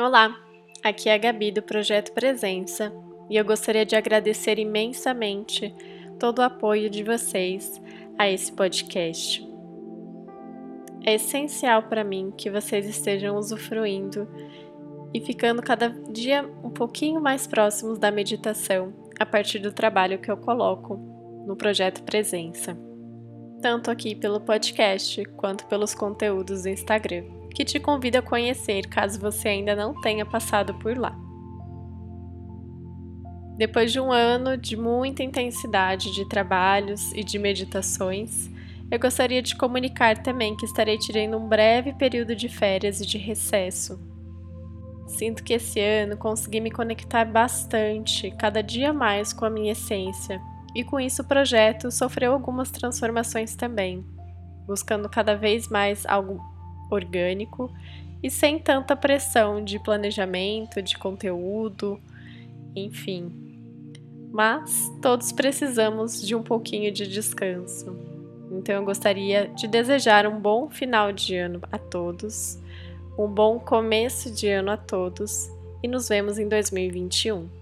Olá, aqui é a Gabi do Projeto Presença e eu gostaria de agradecer imensamente todo o apoio de vocês a esse podcast. É essencial para mim que vocês estejam usufruindo e ficando cada dia um pouquinho mais próximos da meditação a partir do trabalho que eu coloco no projeto Presença, tanto aqui pelo podcast quanto pelos conteúdos do Instagram, que te convido a conhecer caso você ainda não tenha passado por lá. Depois de um ano de muita intensidade de trabalhos e de meditações, eu gostaria de comunicar também que estarei tirando um breve período de férias e de recesso Sinto que esse ano consegui me conectar bastante, cada dia mais com a minha essência, e com isso o projeto sofreu algumas transformações também, buscando cada vez mais algo orgânico e sem tanta pressão de planejamento, de conteúdo, enfim. Mas todos precisamos de um pouquinho de descanso. Então eu gostaria de desejar um bom final de ano a todos um bom começo de ano a todos e nos vemos em 2021.